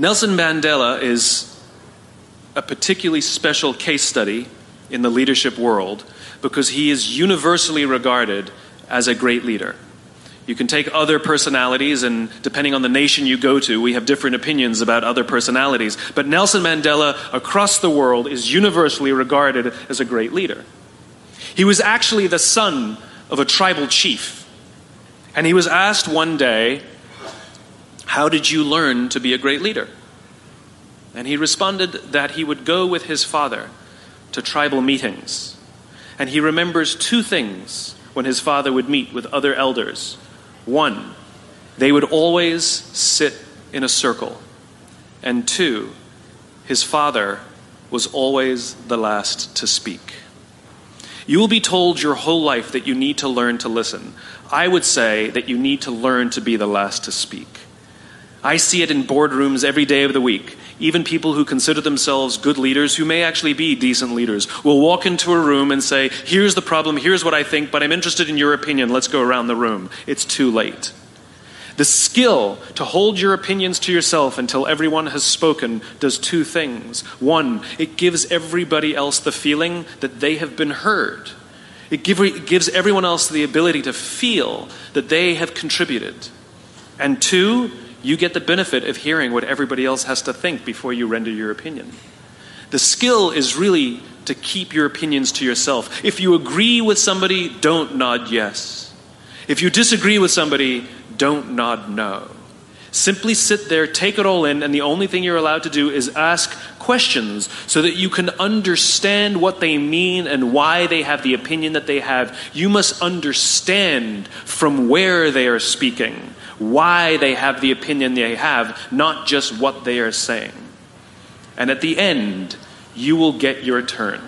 Nelson Mandela is a particularly special case study in the leadership world because he is universally regarded as a great leader. You can take other personalities, and depending on the nation you go to, we have different opinions about other personalities. But Nelson Mandela, across the world, is universally regarded as a great leader. He was actually the son of a tribal chief. And he was asked one day, How did you learn to be a great leader? And he responded that he would go with his father to tribal meetings. And he remembers two things when his father would meet with other elders. One, they would always sit in a circle. And two, his father was always the last to speak. You will be told your whole life that you need to learn to listen. I would say that you need to learn to be the last to speak. I see it in boardrooms every day of the week. Even people who consider themselves good leaders, who may actually be decent leaders, will walk into a room and say, Here's the problem, here's what I think, but I'm interested in your opinion, let's go around the room. It's too late. The skill to hold your opinions to yourself until everyone has spoken does two things. One, it gives everybody else the feeling that they have been heard. It, give, it gives everyone else the ability to feel that they have contributed. And two, you get the benefit of hearing what everybody else has to think before you render your opinion. The skill is really to keep your opinions to yourself. If you agree with somebody, don't nod yes. If you disagree with somebody, don't nod no. Simply sit there, take it all in, and the only thing you're allowed to do is ask questions so that you can understand what they mean and why they have the opinion that they have. You must understand from where they are speaking why they have the opinion they have, not just what they are saying. And at the end, you will get your turn.